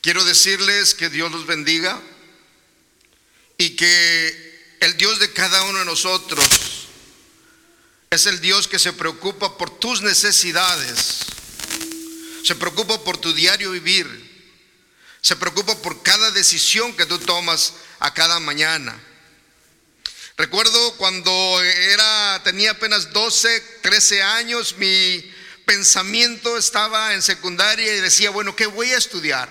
Quiero decirles que Dios los bendiga y que el Dios de cada uno de nosotros es el Dios que se preocupa por tus necesidades, se preocupa por tu diario vivir, se preocupa por cada decisión que tú tomas a cada mañana. Recuerdo cuando era, tenía apenas 12, 13 años, mi pensamiento estaba en secundaria y decía, bueno, ¿qué voy a estudiar?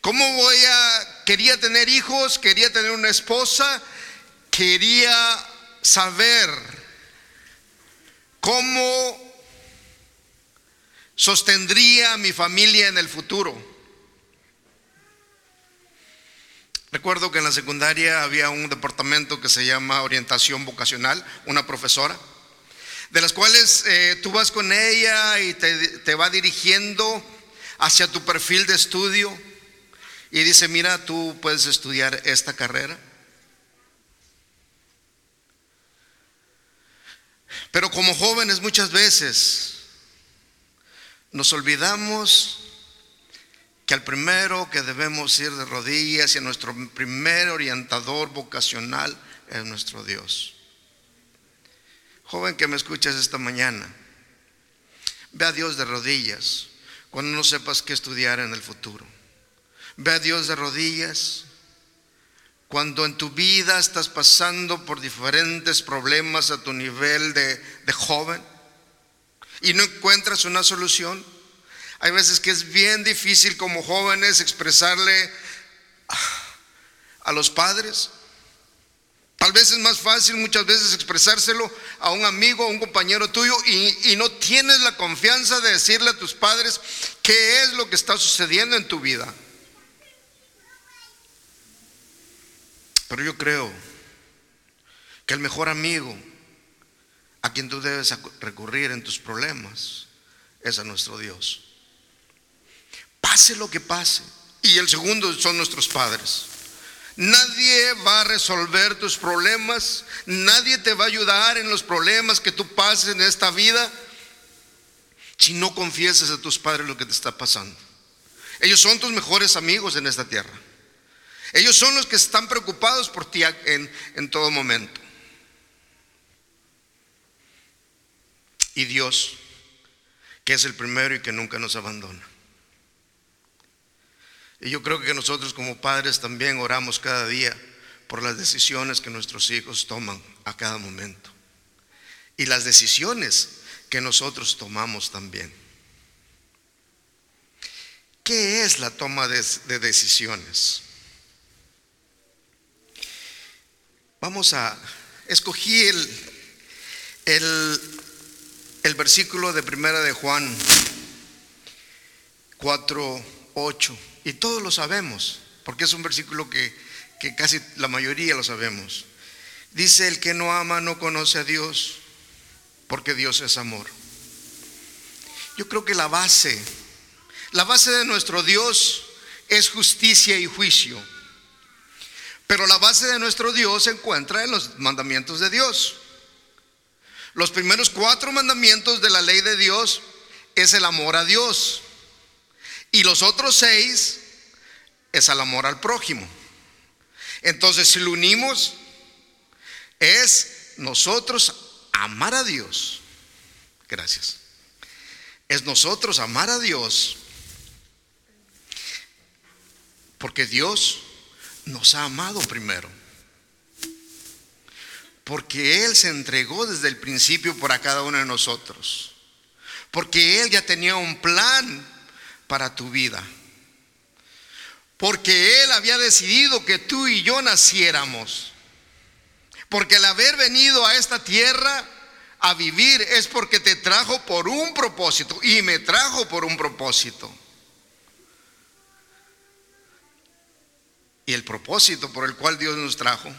¿Cómo voy a, quería tener hijos, quería tener una esposa, quería saber cómo sostendría mi familia en el futuro. Recuerdo que en la secundaria había un departamento que se llama orientación vocacional, una profesora, de las cuales eh, tú vas con ella y te, va dirigiendo hacia tu perfil de estudio y dice, mira, tú puedes estudiar esta carrera. Pero como jóvenes muchas veces nos olvidamos que al primero que debemos ir de rodillas y a nuestro primer orientador vocacional es nuestro Dios. Joven que me escuchas esta mañana, ve a Dios de rodillas cuando no sepas qué estudiar en el futuro. Ve a Dios de rodillas cuando en tu vida estás pasando por diferentes problemas a tu nivel de, de joven y no encuentras una solución. Hay veces que es bien difícil como jóvenes expresarle a los padres. Tal vez es más fácil muchas veces expresárselo a un amigo, a un compañero tuyo y, y, no tienes la confianza de decirle a tus padres qué es lo que está sucediendo en tu vida. Pero yo creo que el mejor amigo a quien tú debes recurrir en tus problemas es a nuestro Dios pase lo que pase. Y el segundo son nuestros padres. Nadie va a resolver tus problemas, nadie te va a ayudar en los problemas que tú pases en esta vida si no confiesas a tus padres lo que te está pasando. Ellos son tus mejores amigos en esta tierra. Ellos son los que están preocupados por ti en, en todo momento. Y Dios, que es el primero y que nunca nos abandona. Y yo creo que nosotros como padres también oramos cada día por las decisiones que nuestros hijos toman a cada momento. Y las decisiones que nosotros tomamos también. ¿Qué es la toma de, decisiones? Vamos a, escogí el, el, el versículo de primera de Juan 4, 8. Y todos lo sabemos, porque es un versículo que, que casi la mayoría lo sabemos. Dice, el que no ama no conoce a Dios, porque Dios es amor. Yo creo que la base, la base de nuestro Dios es justicia y juicio. Pero la base de nuestro Dios se encuentra en los mandamientos de Dios. Los primeros cuatro mandamientos de la ley de Dios es el amor a Dios. Y los otros seis es al amor al prójimo. Entonces, si lo unimos, es nosotros amar a Dios. Gracias. Es nosotros amar a Dios porque Dios nos ha amado primero. Porque Él se entregó desde el principio para cada uno de nosotros. Porque Él ya tenía un plan para tu vida. Porque Él había decidido que tú y yo naciéramos. Porque el haber venido a esta tierra a vivir es porque te trajo por un propósito y me trajo por un propósito. Y el propósito por el cual Dios nos trajo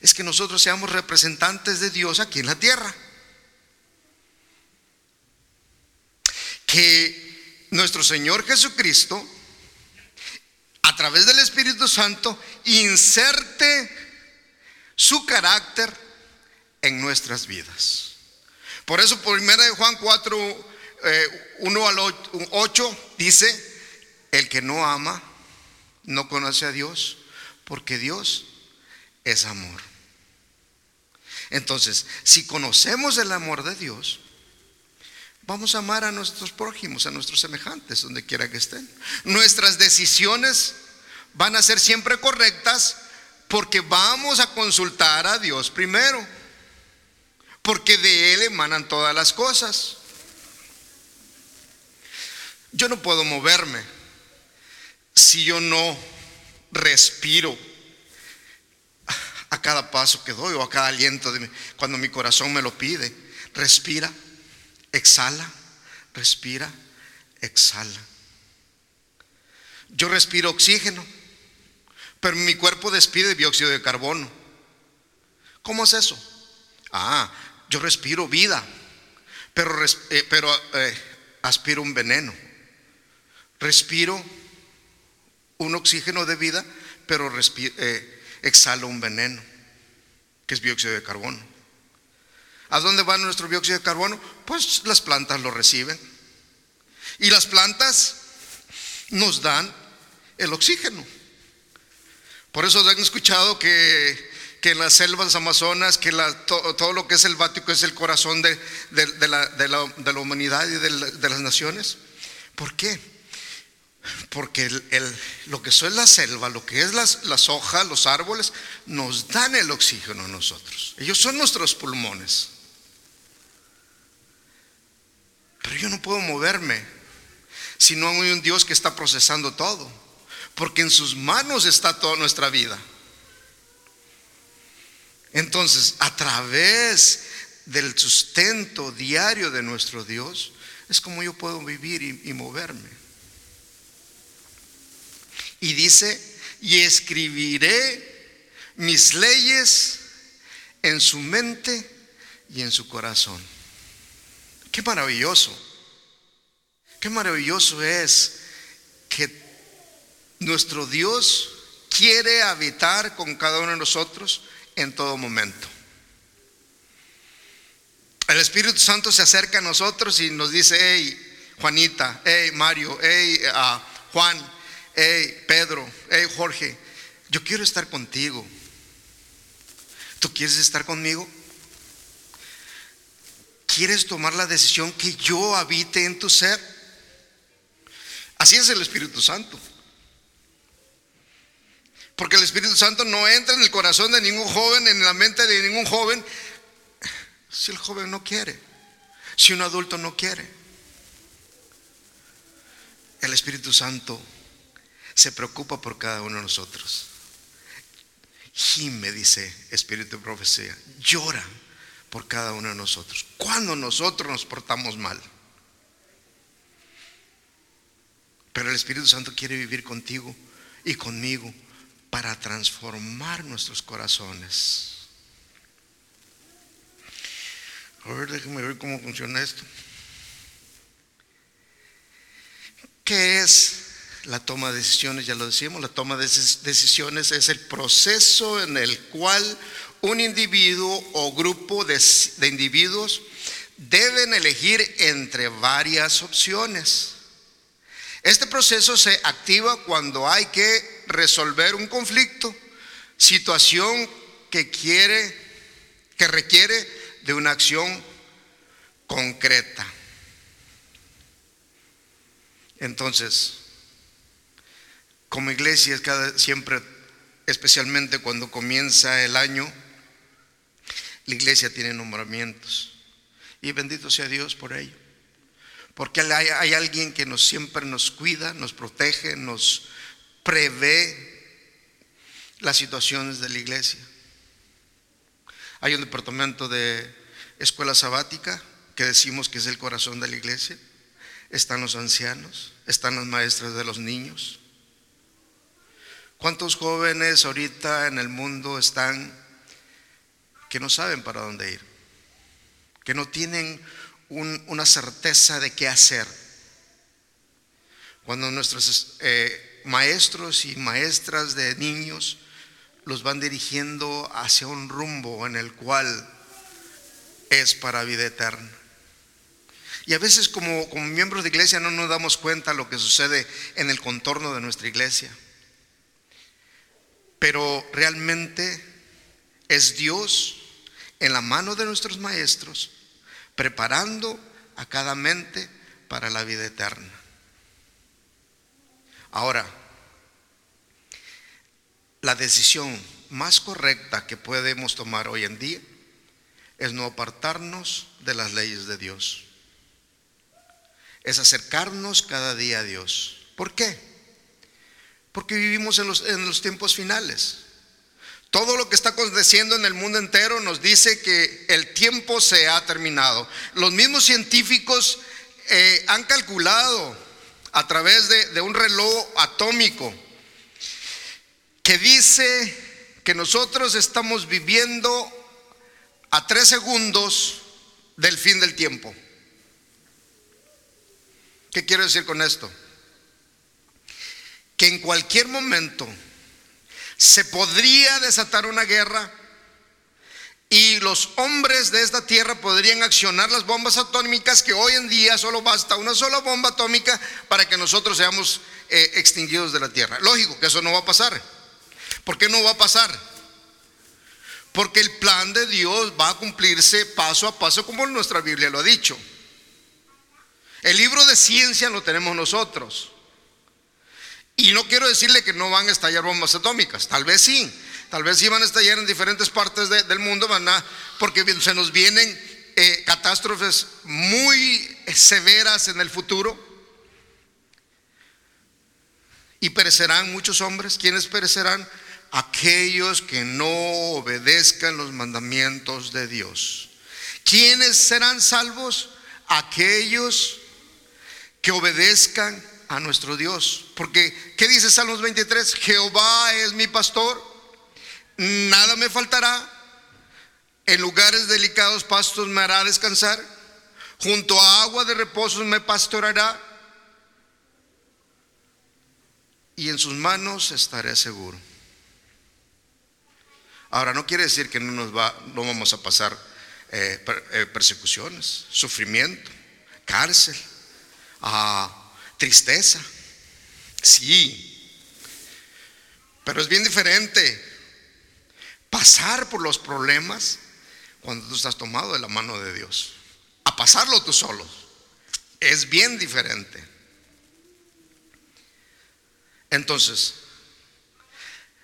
es que nosotros seamos representantes de Dios aquí en la tierra. Que nuestro Señor Jesucristo, a través del Espíritu Santo, inserte su carácter en nuestras vidas. Por eso, por primera de Juan 4, 1 eh, al 8, dice, el que no ama no conoce a Dios, porque Dios es amor. Entonces, si conocemos el amor de Dios, vamos a amar a nuestros prójimos, a nuestros semejantes, donde quiera que estén. Nuestras decisiones van a ser siempre correctas porque vamos a consultar a Dios primero, porque de Él emanan todas las cosas. Yo no puedo moverme si yo no respiro a cada paso que doy o a cada aliento de cuando mi corazón me lo pide. Respira, exhala, respira, exhala. Yo respiro oxígeno, pero mi cuerpo despide dióxido de carbono. ¿Cómo es eso? Ah, yo respiro vida, pero, eh, pero eh, aspiro un veneno. Respiro un oxígeno de vida, pero eh, exhalo un veneno, que es dióxido de carbono. ¿A dónde va nuestro dióxido de carbono? Pues las plantas lo reciben. Y las plantas nos dan el oxígeno. Por eso han escuchado que, en las selvas amazonas, que todo lo que es selvático es el corazón de, la, humanidad y de, las naciones. ¿Por qué? Porque lo que son la selva, lo que es las, las hojas, los árboles, nos dan el oxígeno a nosotros. Ellos son nuestros pulmones. Pero yo no puedo moverme si no hay un Dios que está procesando todo. Porque en sus manos está toda nuestra vida. Entonces, a través del sustento diario de nuestro Dios, es como yo puedo vivir y moverme. Y dice, y escribiré mis leyes en su mente y en su corazón. Qué maravilloso. Qué maravilloso es que nuestro Dios quiere habitar con cada uno de nosotros en todo momento. El Espíritu Santo se acerca a nosotros y nos dice, hey, Juanita, hey, Mario, hey, uh, Juan, hey Pedro, hey Jorge, yo quiero estar contigo. ¿Tú quieres estar conmigo? ¿Quieres tomar la decisión que yo habite en tu ser? Así es el Espíritu Santo. Porque el Espíritu Santo no entra en el corazón de ningún joven, en la mente de ningún joven, si el joven no quiere, si un adulto no quiere. El Espíritu Santo se preocupa por cada uno de nosotros. Gime, dice Espíritu de Profecía, llora por cada uno de nosotros. Cuando nosotros nos portamos mal. Pero el Espíritu Santo quiere vivir contigo y conmigo para transformar nuestros corazones. A ver, déjeme ver cómo funciona esto. ¿Qué es la toma de decisiones, ya lo decíamos, la toma de decisiones es el proceso en el cual un individuo o grupo de, individuos deben elegir entre varias opciones. Este proceso se activa cuando hay que resolver un conflicto, situación que quiere, que requiere de una acción concreta. Entonces, como iglesia, cada, siempre, especialmente cuando comienza el año, la iglesia tiene nombramientos. Y bendito sea Dios por ello. Porque hay, alguien que nos siempre nos cuida, nos protege, nos prevé las situaciones de la iglesia. Hay un departamento de escuela sabática que decimos que es el corazón de la iglesia. Están los ancianos, están las maestras de los niños, ¿Cuántos jóvenes ahorita en el mundo están que no saben para dónde ir? Que no tienen una certeza de qué hacer. Cuando nuestros eh, maestros y maestras de niños los van dirigiendo hacia un rumbo en el cual es para vida eterna. Y a veces como, como miembros de iglesia no nos damos cuenta lo que sucede en el contorno de nuestra iglesia. Pero realmente es Dios en la mano de nuestros maestros preparando a cada mente para la vida eterna. Ahora, la decisión más correcta que podemos tomar hoy en día es no apartarnos de las leyes de Dios. Es acercarnos cada día a Dios. ¿Por qué? Porque vivimos en los, en los tiempos finales. Todo lo que está aconteciendo en el mundo entero nos dice que el tiempo se ha terminado. Los mismos científicos eh, han calculado a través de, de un reloj atómico que dice que nosotros estamos viviendo a tres segundos del fin del tiempo. ¿Qué quiero decir con esto? Que en cualquier momento se podría desatar una guerra y los hombres de esta tierra podrían accionar las bombas atómicas que hoy en día solo basta una sola bomba atómica para que nosotros seamos eh, extinguidos de la tierra. Lógico que eso no va a pasar. ¿Por qué no va a pasar? Porque el plan de Dios va a cumplirse paso a paso como nuestra Biblia lo ha dicho. El libro de ciencia lo tenemos nosotros. Y no quiero decirle que no van a estallar bombas atómicas, tal vez sí, tal vez sí van a estallar en diferentes partes del mundo, van a, porque se nos vienen eh, catástrofes muy severas en el futuro. Y perecerán muchos hombres. ¿Quiénes perecerán? Aquellos que no obedezcan los mandamientos de Dios. ¿Quiénes serán salvos? Aquellos que obedezcan a nuestro Dios. Porque, ¿qué dice Salmos 23? Jehová es mi pastor, nada me faltará, en lugares delicados pastos me hará descansar, junto a agua de reposo me pastorará, y en sus manos estaré seguro. Ahora, no quiere decir que no nos va, no vamos a pasar eh, eh, persecuciones, sufrimiento, cárcel, a tristeza. Sí. Pero es bien diferente pasar por los problemas cuando tú estás tomado de la mano de Dios. A pasarlo tú solo. Es bien diferente. Entonces,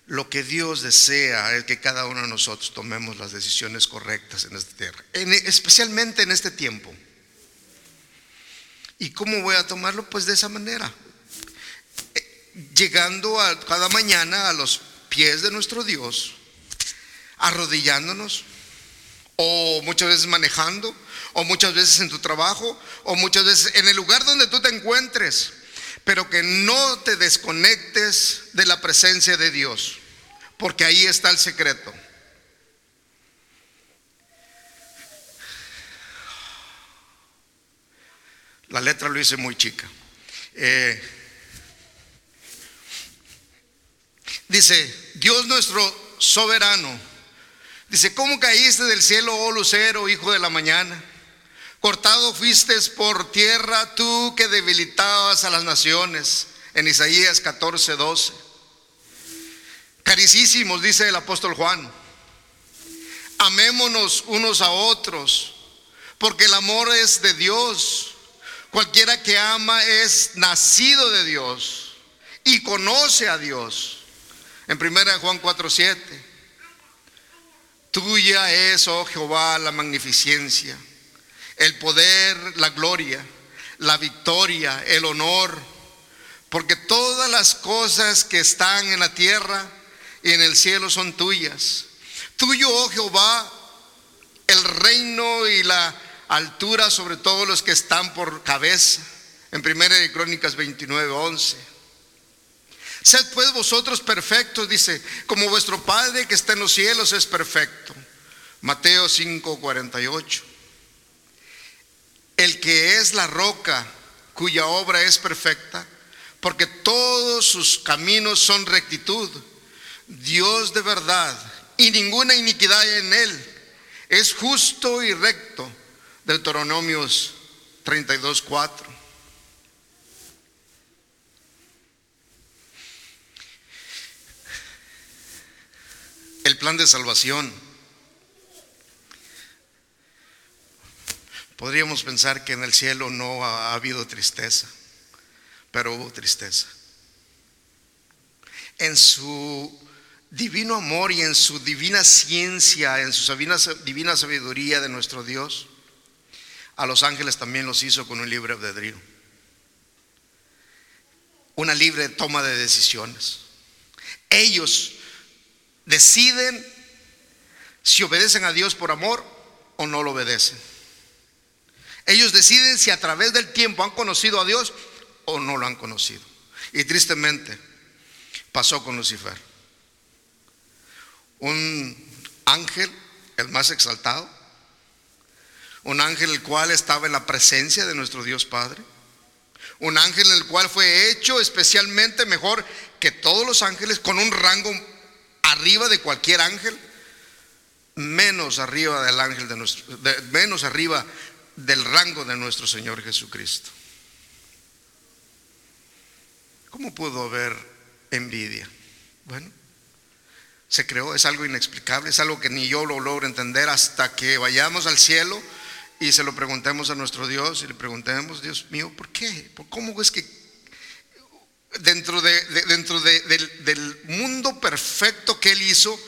lo que Dios desea es que cada uno de nosotros tomemos las decisiones correctas en esta tierra, especialmente en este tiempo. ¿Y cómo voy a tomarlo? Pues de esa manera. Eh, llegando a cada mañana a los pies de nuestro Dios, arrodillándonos, o muchas veces manejando, o muchas veces en tu trabajo, o muchas veces en el lugar donde tú te encuentres, pero que no te desconectes de la presencia de Dios, porque ahí está el secreto. La letra lo hice muy chica. Eh, dice, Dios nuestro soberano, dice, ¿cómo caíste del cielo, oh lucero, hijo de la mañana? Cortado fuiste por tierra tú que debilitabas a las naciones, en Isaías 14, 12. Caricísimos, dice el apóstol Juan, amémonos unos a otros, porque el amor es de Dios. Cualquiera que ama es nacido de Dios y conoce a Dios. En 1 Juan 4:7. Tuya es, oh Jehová, la magnificencia, el poder, la gloria, la victoria, el honor, porque todas las cosas que están en la tierra y en el cielo son tuyas. Tuyo, oh Jehová, el reino y la altura sobre todos los que están por cabeza. En primera de Crónicas 29, 11. Sed pues vosotros perfectos, dice, como vuestro Padre que está en los cielos es perfecto. Mateo 5, 48. El que es la roca cuya obra es perfecta, porque todos sus caminos son rectitud. Dios de verdad y ninguna iniquidad en él. Es justo y recto Deuteronomios 32, 4. El plan de salvación. Podríamos pensar que en el cielo no ha habido tristeza, pero hubo tristeza. En su divino amor y en su divina ciencia, en su divina, sabiduría de nuestro Dios, a los ángeles también los hizo con un libre albedrío. Una libre toma de decisiones. Ellos deciden si obedecen a Dios por amor o no lo obedecen. Ellos deciden si a través del tiempo han conocido a Dios o no lo han conocido. Y tristemente pasó con Lucifer un ángel, el más exaltado, un ángel el cual estaba en la presencia de nuestro Dios Padre, un ángel el cual fue hecho especialmente mejor que todos los ángeles, con un rango arriba de cualquier ángel, menos arriba del ángel de nuestro, menos arriba del rango de nuestro Señor Jesucristo. ¿Cómo pudo haber envidia? Bueno, se creó, es algo inexplicable, es algo que ni yo lo logro entender hasta que vayamos al cielo y se lo preguntemos a nuestro Dios y le preguntemos, Dios mío, ¿por qué? ¿Cómo es que dentro, de, dentro del, mundo perfecto que Él hizo,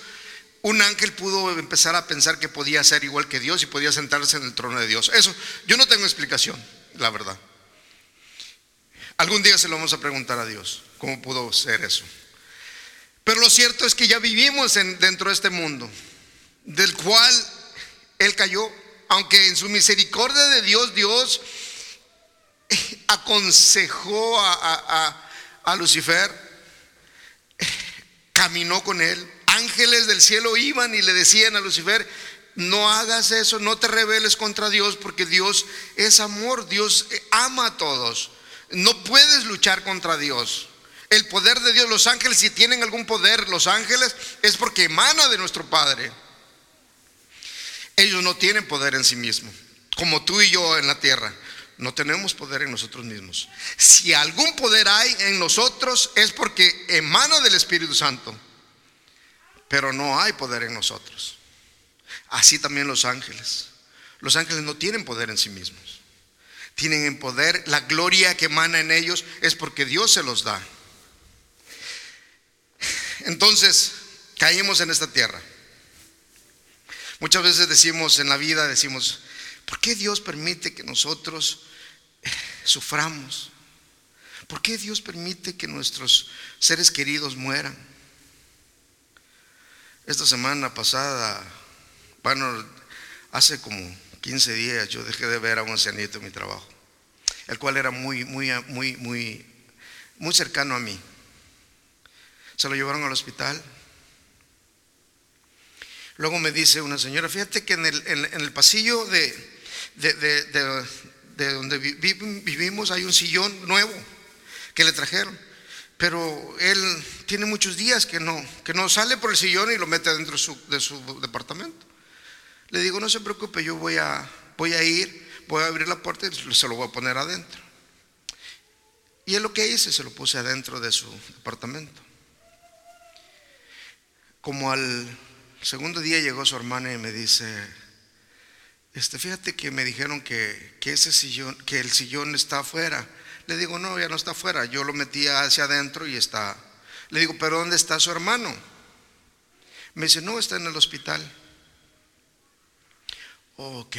un ángel pudo empezar a pensar que podía ser igual que Dios y podía sentarse en el trono de Dios? Eso, yo no tengo explicación, la verdad. Algún día se lo vamos a preguntar a Dios, ¿cómo pudo ser eso? Pero lo cierto es que ya vivimos dentro de este mundo, del cual Él cayó, aunque en su misericordia de Dios, Dios aconsejó a, Lucifer, caminó con él, ángeles del cielo iban y le decían a Lucifer, no hagas eso, no te rebeles contra Dios, porque Dios es amor, Dios ama a todos, no puedes luchar contra Dios. El poder de Dios, los ángeles, si tienen algún poder, los ángeles, es porque emana de nuestro Padre. Ellos no tienen poder en sí mismos, como tú y yo en la tierra. No tenemos poder en nosotros mismos. Si algún poder hay en nosotros es porque emana del Espíritu Santo, pero no hay poder en nosotros. Así también los ángeles. Los ángeles no tienen poder en sí mismos. Tienen en poder la gloria que emana en ellos es porque Dios se los da. Entonces, caímos en esta tierra. Muchas veces decimos en la vida, decimos, ¿por qué Dios permite que nosotros eh, suframos? ¿Por qué Dios permite que nuestros seres queridos mueran? Esta semana pasada, bueno, hace como 15 días yo dejé de ver a un ancianito en mi trabajo, el cual era muy, muy, muy, muy, muy cercano a mí. Se lo llevaron al hospital. Luego me dice una señora, fíjate que en el, pasillo de, de, donde vivimos hay un sillón nuevo que le trajeron, pero él tiene muchos días que no, que no sale por el sillón y lo mete dentro de su, departamento. Le digo, no se preocupe, yo voy a, voy a ir, voy a abrir la puerta y se lo voy a poner adentro. Y es lo que hice, se lo puse adentro de su departamento. Como al segundo día llegó su hermana y me dice, este, fíjate que me dijeron que, ese sillón, que el sillón está afuera. Le digo, no, ya no está afuera. Yo lo metí hacia adentro y está. Le digo, pero ¿dónde está su hermano? Me dice, no, está en el hospital. ok.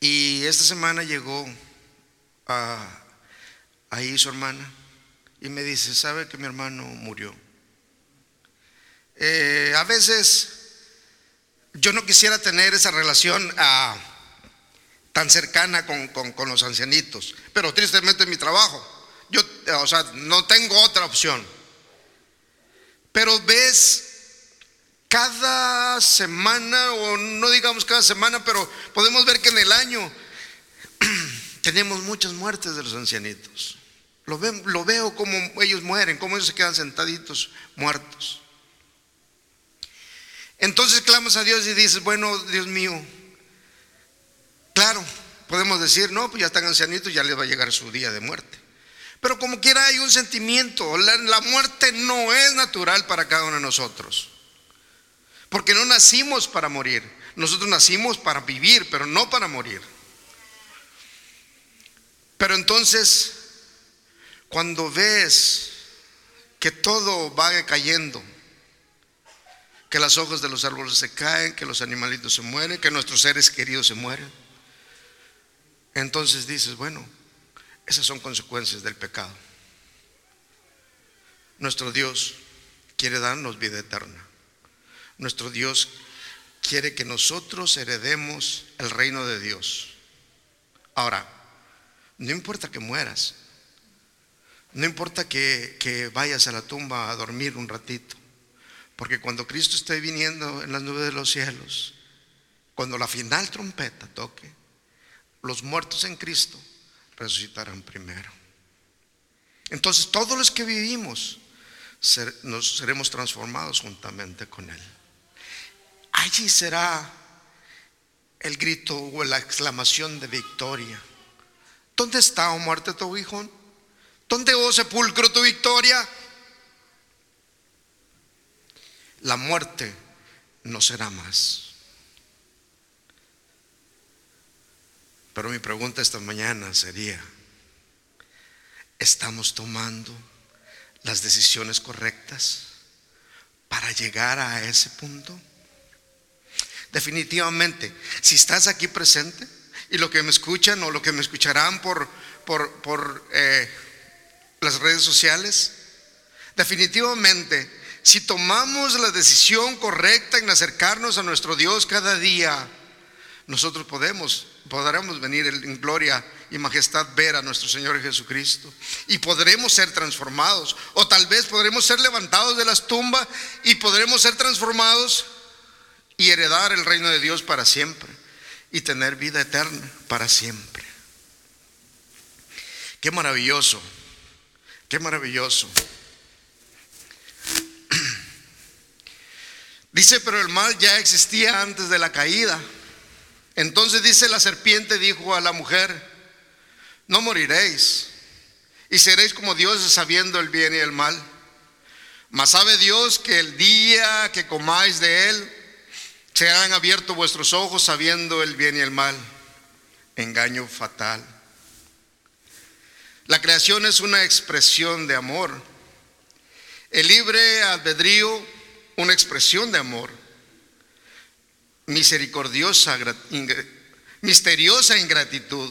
Y esta semana llegó ahí su hermana y me dice, ¿sabe que mi hermano murió? Eh, a veces yo no quisiera tener esa relación ah, tan cercana con, los ancianitos, pero tristemente es mi trabajo. Yo, o sea, no tengo otra opción. Pero ves, cada semana, o no digamos cada semana, pero podemos ver que en el año tenemos muchas muertes de los ancianitos. Lo, lo veo como ellos mueren, como ellos se quedan sentaditos muertos. Entonces clamas a Dios y dices, bueno, Dios mío, claro, podemos decir, no, pues ya están ancianitos, ya les va a llegar su día de muerte. Pero como quiera hay un sentimiento, la, la muerte no es natural para cada uno de nosotros. Porque no nacimos para morir, nosotros nacimos para vivir, pero no para morir. Pero entonces, cuando ves que todo va cayendo, que las hojas de los árboles se caen, que los animalitos se mueren, que nuestros seres queridos se mueren, entonces dices, bueno, esas son consecuencias del pecado. Nuestro Dios quiere darnos vida eterna. Nuestro Dios quiere que nosotros heredemos el reino de Dios. Ahora, no importa que mueras, no importa que, vayas a la tumba a dormir un ratito, porque cuando Cristo esté viniendo en las nubes de los cielos, cuando la final trompeta toque, los muertos en Cristo resucitarán primero. Entonces todos los que vivimos nos seremos transformados juntamente con Él. Allí será el grito o la exclamación de victoria. ¿Dónde está, oh muerte, tu hijo? ¿Dónde, oh sepulcro, tu victoria? La muerte no será más. Pero mi pregunta esta mañana sería, ¿estamos tomando las decisiones correctas para llegar a ese punto? Definitivamente, si estás aquí presente y lo que me escuchan o lo que me escucharán por, por, eh, las redes sociales, definitivamente, si tomamos la decisión correcta en acercarnos a nuestro Dios cada día, nosotros podremos venir en gloria y majestad ver a nuestro Señor Jesucristo y podremos ser transformados o tal vez podremos ser levantados de las tumbas y podremos ser transformados y heredar el reino de Dios para siempre y tener vida eterna para siempre. Qué maravilloso, qué maravilloso. Dice, pero el mal ya existía antes de la caída. Entonces dice la serpiente, dijo a la mujer, no moriréis y seréis como dioses sabiendo el bien y el mal. Mas sabe Dios que el día que comáis de él, se han abierto vuestros ojos sabiendo el bien y el mal. Engaño fatal. La creación es una expresión de amor. El libre albedrío, una expresión de amor misericordiosa, misteriosa ingratitud,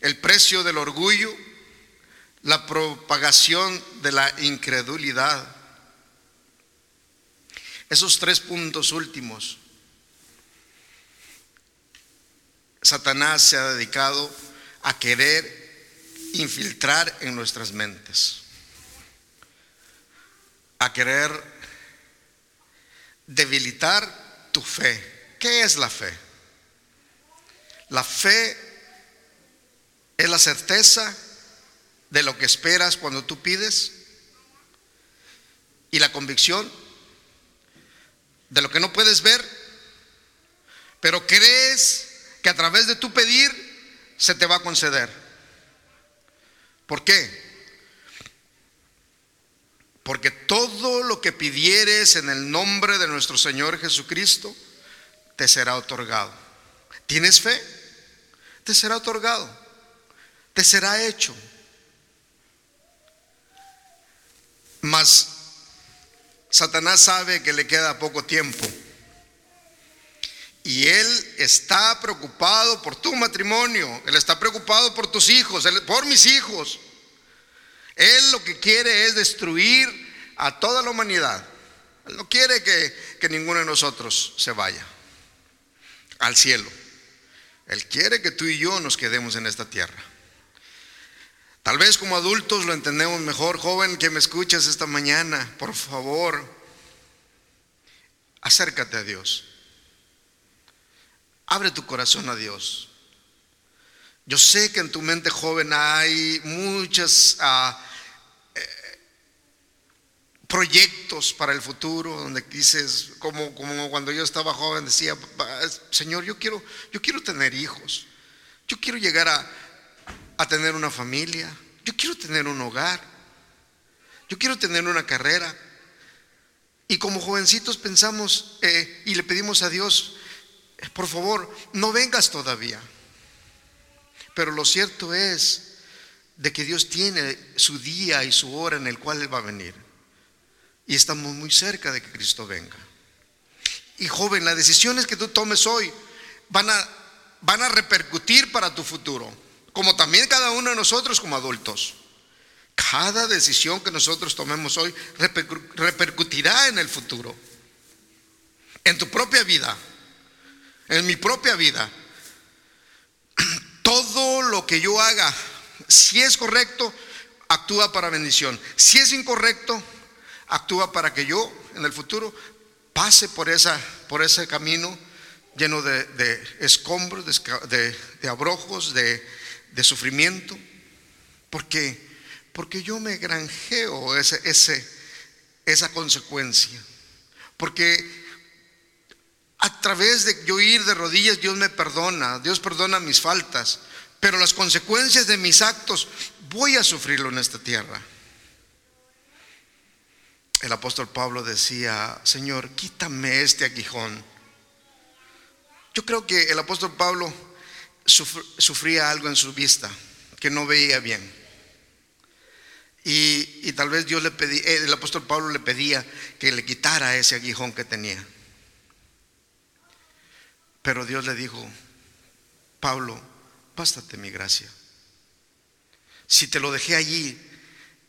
el precio del orgullo, la propagación de la incredulidad. Esos tres puntos últimos, Satanás se ha dedicado a querer infiltrar en nuestras mentes, a querer debilitar tu fe. ¿Qué es la fe? La fe es la certeza de lo que esperas cuando tú pides y la convicción de lo que no puedes ver, pero crees que a través de tu pedir se te va a conceder. ¿Por qué? Porque todo lo que pidieres en el nombre de nuestro Señor Jesucristo, te será otorgado. ¿Tienes fe? Te será otorgado. Te será hecho. Mas Satanás sabe que le queda poco tiempo. Y él está preocupado por tu matrimonio. Él está preocupado por tus hijos, por mis hijos. Él lo que quiere es destruir a toda la humanidad. Él no quiere que, que ninguno de nosotros se vaya al cielo. Él quiere que tú y yo nos quedemos en esta tierra. Tal vez como adultos lo entendemos mejor. Joven que me escuchas esta mañana, por favor, acércate a Dios. Abre tu corazón a Dios. Yo sé que en tu mente joven hay muchas ah, proyectos para el futuro, donde dices, como, cuando yo estaba joven, decía, Señor, yo quiero, yo quiero tener hijos. Yo quiero llegar a, a tener una familia. Yo quiero tener un hogar. Yo quiero tener una carrera. Y como jovencitos pensamos eh, y le pedimos a Dios, por favor, no vengas todavía. Pero lo cierto es de que Dios tiene su día y su hora en el cual Él va a venir. Y estamos muy cerca de que Cristo venga. Y joven, las decisiones que tú tomes hoy van a, van a repercutir para tu futuro, como también cada uno de nosotros como adultos. Cada decisión que nosotros tomemos hoy repercutirá en el futuro, en tu propia vida, en mi propia vida. Todo lo que yo haga, si es correcto, actúa para bendición. Si es incorrecto, actúa para que yo en el futuro pase por, esa, por ese camino lleno de, escombros, de, abrojos, de, sufrimiento. Porque, porque yo me granjeo ese, ese, esa consecuencia. Porque a través de yo ir de rodillas, Dios me perdona, Dios perdona mis faltas, pero las consecuencias de mis actos voy a sufrirlo en esta tierra. El apóstol Pablo decía, Señor, quítame este aguijón. Yo creo que el apóstol Pablo sufría algo en su vista, que no veía bien. Y, tal vez Dios le pedía, eh, el apóstol Pablo le pedía que le quitara ese aguijón que tenía. Pero Dios le dijo, Pablo, bástate mi gracia. Si te lo dejé allí,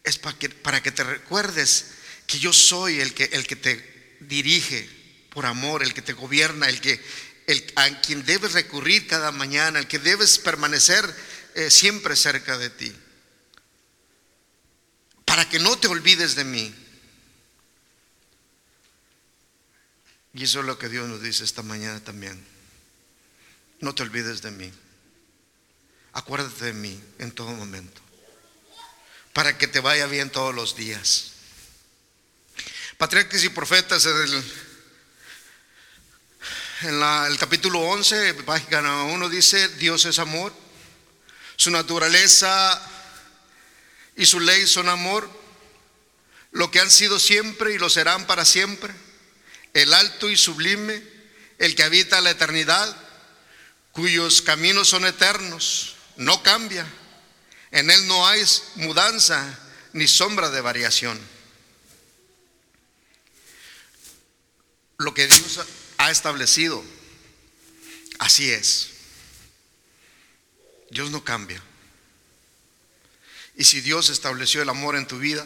es para que, para que te recuerdes que yo soy el que, el que te dirige por amor, el que te gobierna, el que, el, a quien debes recurrir cada mañana, el que debes permanecer eh, siempre cerca de ti. Para que no te olvides de mí. Y eso es lo que Dios nos dice esta mañana también no te olvides de mí. Acuérdate de mí en todo momento. Para que te vaya bien todos los días. Patriarcas y profetas en el, el capítulo 11, página 1 dice, Dios es amor. Su naturaleza y su ley son amor. Lo que han sido siempre y lo serán para siempre. El alto y sublime, el que habita la eternidad cuyos caminos son eternos, no cambia. En Él no hay mudanza ni sombra de variación. Lo que Dios ha establecido, así es. Dios no cambia. Y si Dios estableció el amor en tu vida,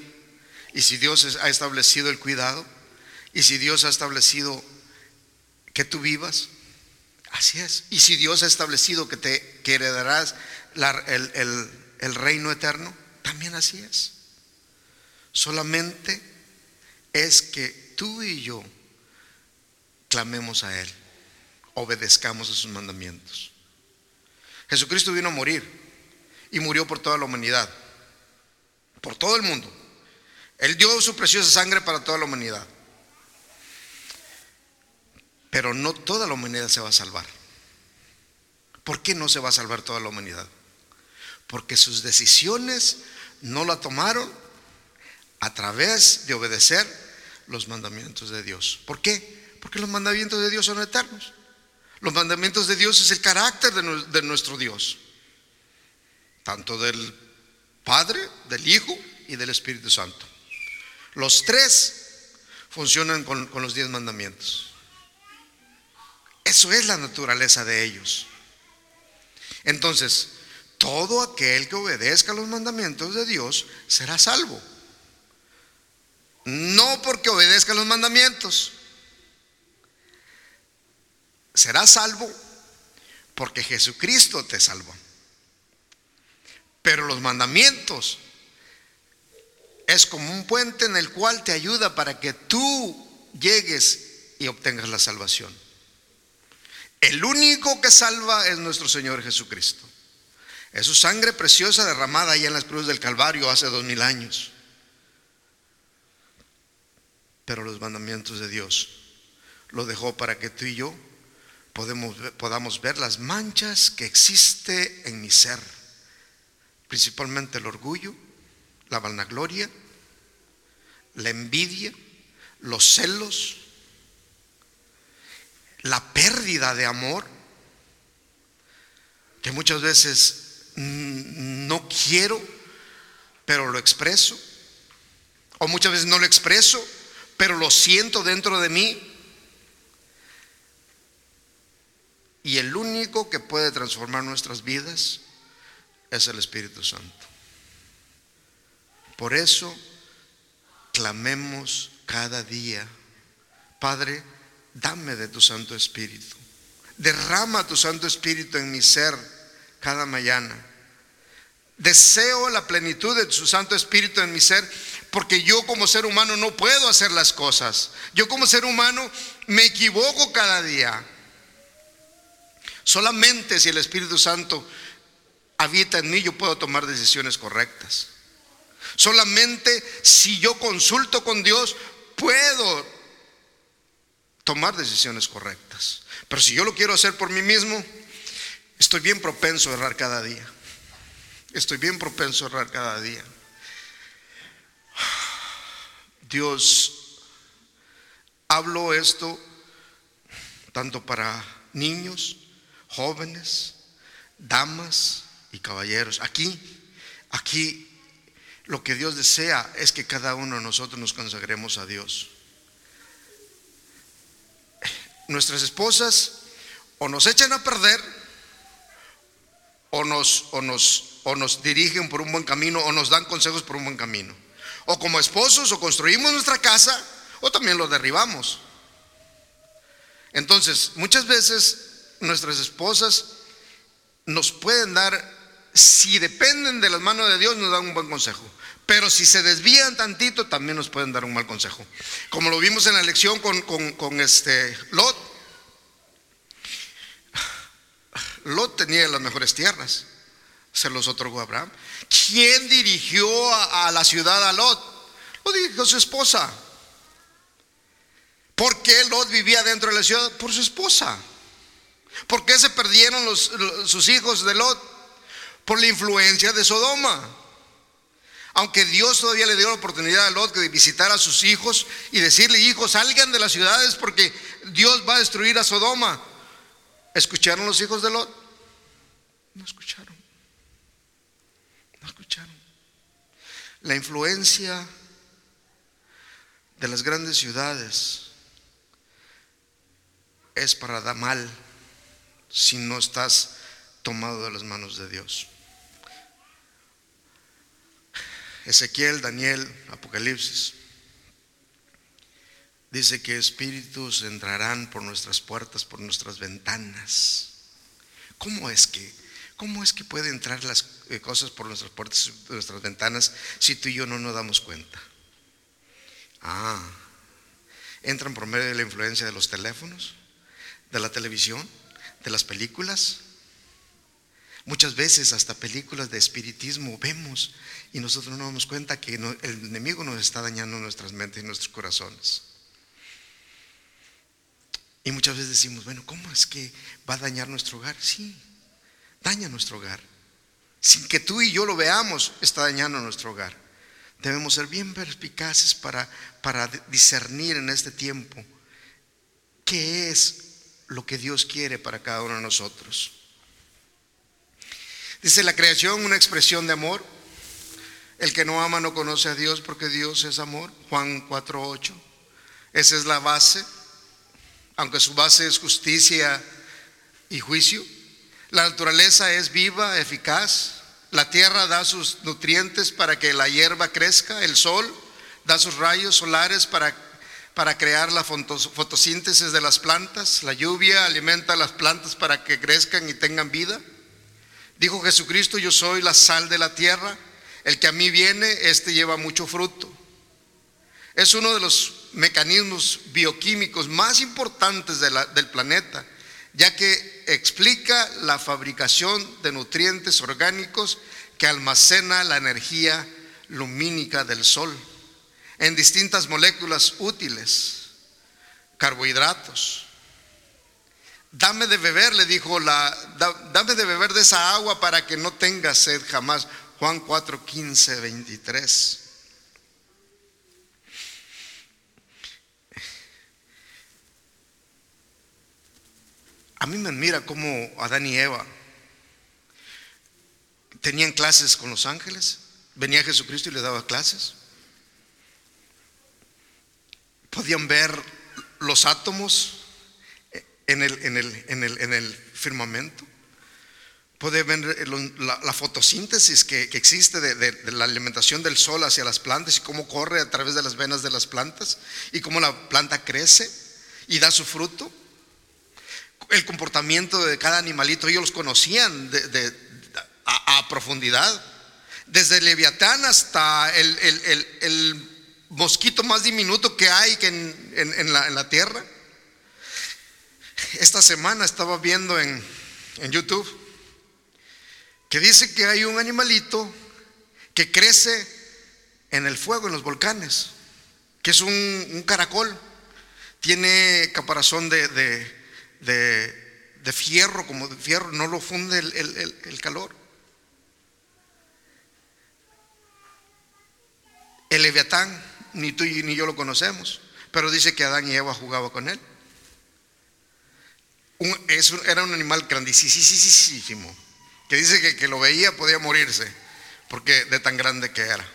y si Dios ha establecido el cuidado, y si Dios ha establecido que tú vivas, Así es. Y si Dios ha establecido que te heredarás el, el reino eterno, también así es. Solamente es que tú y yo clamemos a Él, obedezcamos a sus mandamientos. Jesucristo vino a morir y murió por toda la humanidad, por todo el mundo. Él dio su preciosa sangre para toda la humanidad. Pero no toda la humanidad se va a salvar. ¿Por qué no se va a salvar toda la humanidad? Porque sus decisiones no la tomaron a través de obedecer los mandamientos de Dios. ¿Por qué? Porque los mandamientos de Dios son eternos. Los mandamientos de Dios es el carácter de nuestro Dios. Tanto del Padre, del Hijo y del Espíritu Santo. Los tres funcionan con, los diez mandamientos. Eso es la naturaleza de ellos. Entonces, todo aquel que obedezca los mandamientos de Dios será salvo. No porque obedezca los mandamientos. Será salvo porque Jesucristo te salvó. Pero los mandamientos es como un puente en el cual te ayuda para que tú llegues y obtengas la salvación. El único que salva es nuestro Señor Jesucristo. Es su sangre preciosa derramada ahí en las cruces del Calvario hace dos mil años. Pero los mandamientos de Dios lo dejó para que tú y yo podemos, podamos ver las manchas que existe en mi ser, principalmente el orgullo, la vanagloria, la envidia, los celos, la pérdida de amor, que muchas veces no quiero, pero lo expreso, o muchas veces no lo expreso, pero lo siento dentro de mí. Y el único que puede transformar nuestras vidas es el Espíritu Santo. Por eso clamemos cada día, Padre, dame de tu Santo Espíritu. Derrama tu Santo Espíritu en mi ser cada mañana. Deseo la plenitud de su Santo Espíritu en mi ser porque yo como ser humano no puedo hacer las cosas. Yo como ser humano me equivoco cada día. Solamente si el Espíritu Santo habita en mí yo puedo tomar decisiones correctas. Solamente si yo consulto con Dios puedo tomar decisiones correctas. Pero si yo lo quiero hacer por mí mismo, estoy bien propenso a errar cada día. Estoy bien propenso a errar cada día. Dios hablo esto tanto para niños, jóvenes, damas y caballeros. Aquí, aquí lo que Dios desea es que cada uno de nosotros nos consagremos a Dios. Nuestras esposas o nos echan a perder o nos, o nos, o nos dirigen por un buen camino o nos dan consejos por un buen camino. O como esposos o construimos nuestra casa o también lo derribamos. Entonces, muchas veces nuestras esposas nos pueden dar, si dependen de las manos de Dios, nos dan un buen consejo. Pero si se desvían tantito, también nos pueden dar un mal consejo. Como lo vimos en la lección con, este Lot. Lot tenía las mejores tierras. Se los otorgó Abraham. ¿Quién dirigió a, la ciudad a Lot? Lo dirigió su esposa. ¿Por qué Lot vivía dentro de la ciudad? Por su esposa. ¿Por qué se perdieron sus hijos de Lot? Por la influencia de Sodoma. Aunque Dios todavía le dio la oportunidad a Lot de visitar a sus hijos y decirle, hijos, salgan de las ciudades porque Dios va a destruir a Sodoma. ¿Escucharon los hijos de Lot? No escucharon. No escucharon. La influencia de las grandes ciudades es para dar mal si no estás tomado de las manos de Dios. Ezequiel, Daniel, Apocalipsis. Dice que espíritus entrarán por nuestras puertas, por nuestras ventanas. ¿Cómo es que, cómo es que puede entrar las eh, cosas por nuestras puertas, nuestras ventanas, si tú y yo no nos damos cuenta? Ah, entran por medio de la influencia de los teléfonos, de la televisión, de las películas, Muchas veces hasta películas de espiritismo vemos y nosotros no nos damos cuenta que el enemigo nos está dañando nuestras mentes y nuestros corazones. Y muchas veces decimos, bueno, ¿cómo es que va a dañar nuestro hogar? Sí, daña nuestro hogar. Sin que tú y yo lo veamos, está dañando nuestro hogar. Debemos ser bien perspicaces para, para discernir en este tiempo qué es lo que Dios quiere para cada uno de nosotros. Dice la creación una expresión de amor. El que no ama no conoce a Dios porque Dios es amor. Juan 4.8. Esa es la base, aunque su base es justicia y juicio. La naturaleza es viva, eficaz. La tierra da sus nutrientes para que la hierba crezca. El sol da sus rayos solares para, para crear la fotosíntesis de las plantas. La lluvia alimenta a las plantas para que crezcan y tengan vida. Dijo Jesucristo, yo soy la sal de la tierra, el que a mí viene, este lleva mucho fruto. Es uno de los mecanismos bioquímicos más importantes del planeta, ya que explica la fabricación de nutrientes orgánicos que almacena la energía lumínica del sol en distintas moléculas útiles, carbohidratos, Dame de beber, le dijo la, dame de beber de esa agua para que no tengas sed jamás. Juan 4, 15, 23. A mí me admira cómo Adán y Eva tenían clases con los ángeles. Venía Jesucristo y le daba clases. Podían ver los átomos en el, en el, en el, en el firmamento. Pueden ver la, fotosíntesis que, existe de, la alimentación del sol hacia las plantas y cómo corre a través de las venas de las plantas y cómo la planta crece y da su fruto el comportamiento de cada animalito, ellos los conocían a, profundidad. Desde el leviatán hasta el, mosquito más diminuto que hay que en, la, tierra. Esta semana estaba viendo en, YouTube que dice que hay un animalito que crece en el fuego, en los volcanes, que es un, caracol, tiene caparazón de, de, fierro, como de fierro, no lo funde el, calor. El leviatán, ni tú ni yo lo conocemos, pero dice que Adán y Eva jugaban con él. era un animal grandísimo, que dice que, que lo veía podía morirse, porque de tan grande que era.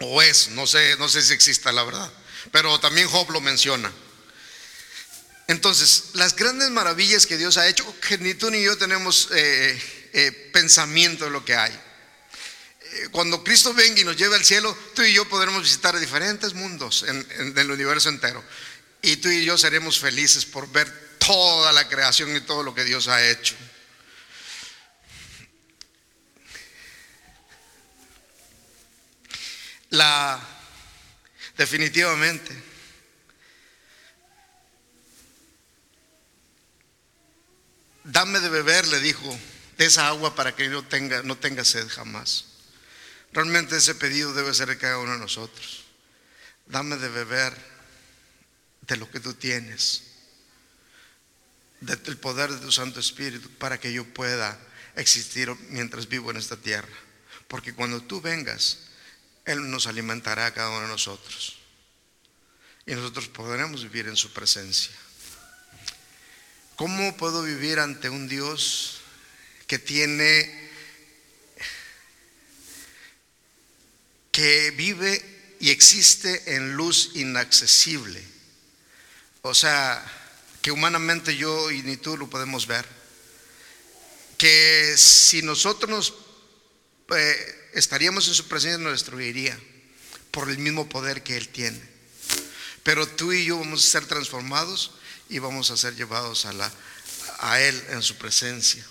O es, no sé, no sé si exista la verdad. Pero también Job lo menciona. Entonces, las grandes maravillas que Dios ha hecho, que ni tú ni yo tenemos eh, eh, pensamiento de lo que hay. Eh, cuando Cristo venga y nos lleve al cielo, tú y yo podremos visitar diferentes mundos en, el universo entero. Y tú y yo seremos felices por ver toda la creación y todo lo que Dios ha hecho. La definitivamente Dame de beber, le dijo, de esa agua para que yo tenga, no tenga sed jamás. Realmente ese pedido debe ser de cada uno de nosotros. Dame de beber de lo que tú tienes, del poder de tu Santo Espíritu, para que yo pueda existir mientras vivo en esta tierra. Porque cuando tú vengas, Él nos alimentará a cada uno de nosotros. Y nosotros podremos vivir en su presencia. ¿Cómo puedo vivir ante un Dios que tiene, que vive y existe en luz inaccesible? O sea, que humanamente yo y ni tú lo podemos ver. Que si nosotros nos, eh, estaríamos en su presencia nos destruiría por el mismo poder que Él tiene. Pero tú y yo vamos a ser transformados y vamos a ser llevados a, la, a Él en su presencia.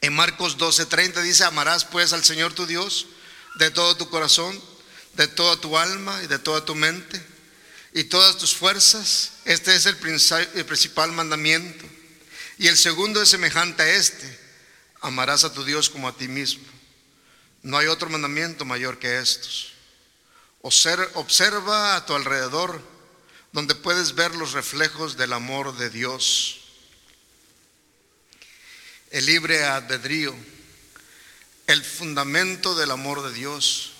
En Marcos 12:30 dice, amarás pues al Señor tu Dios de todo tu corazón, de toda tu alma y de toda tu mente y todas tus fuerzas. Este es el principal mandamiento. Y el segundo es semejante a este, amarás a tu Dios como a ti mismo. No hay otro mandamiento mayor que estos. Observa a tu alrededor donde puedes ver los reflejos del amor de Dios. El libre albedrío, el fundamento del amor de Dios.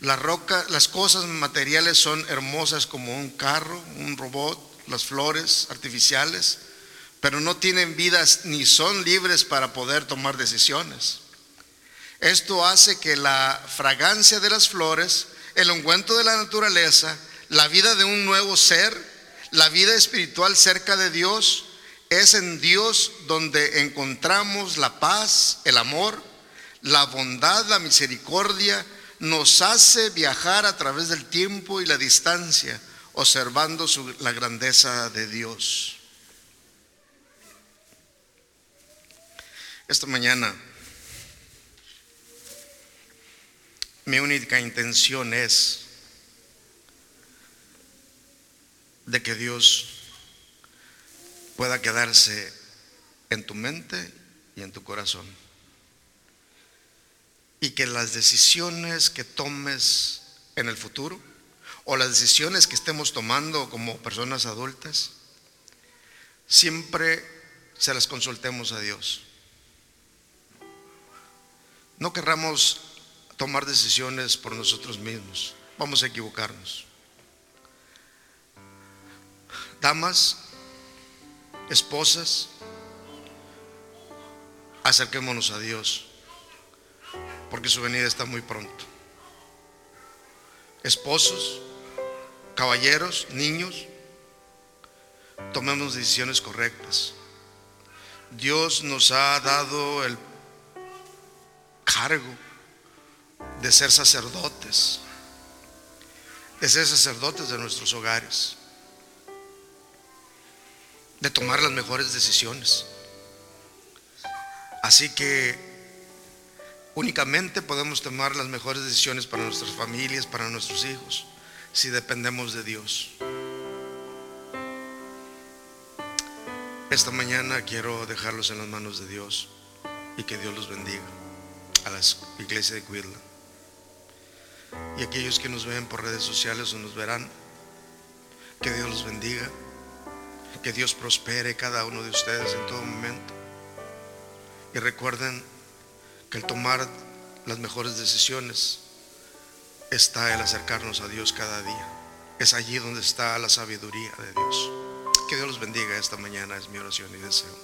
Las cosas materiales son hermosas como un carro, un robot, las flores artificiales, pero no tienen vidas ni son libres para poder tomar decisiones. Esto hace que la fragancia de las flores, el ungüento de la naturaleza, la vida de un nuevo ser, la vida espiritual cerca de Dios, es en Dios donde encontramos la paz, el amor, la bondad, la misericordia, nos hace viajar a través del tiempo y la distancia, observando la grandeza de Dios. Esta mañana mi única intención es de que Dios pueda quedarse en tu mente y en tu corazón. Y que las decisiones que tomes en el futuro o las decisiones que estemos tomando como personas adultas siempre se las consultemos a Dios. No querramos tomar decisiones por nosotros mismos. Vamos a equivocarnos. Damas, esposas, acerquémonos a Dios, porque su venida está muy pronto. Esposos, caballeros, niños, tomemos decisiones correctas. Dios nos ha dado el cargo de ser sacerdotes, de ser sacerdotes de nuestros hogares, de tomar las mejores decisiones. Así que únicamente podemos tomar las mejores decisiones para nuestras familias, para nuestros hijos, si dependemos de Dios. Esta mañana quiero dejarlos en las manos de Dios y que Dios los bendiga a la iglesia de Cuidla. Y aquellos que nos ven por redes sociales o nos verán, que Dios los bendiga, que Dios prospere cada uno de ustedes en todo momento. Y recuerden que el tomar las mejores decisiones está el acercarnos a Dios cada día. Es allí donde está la sabiduría de Dios. Que Dios los bendiga esta mañana, es mi oración y deseo.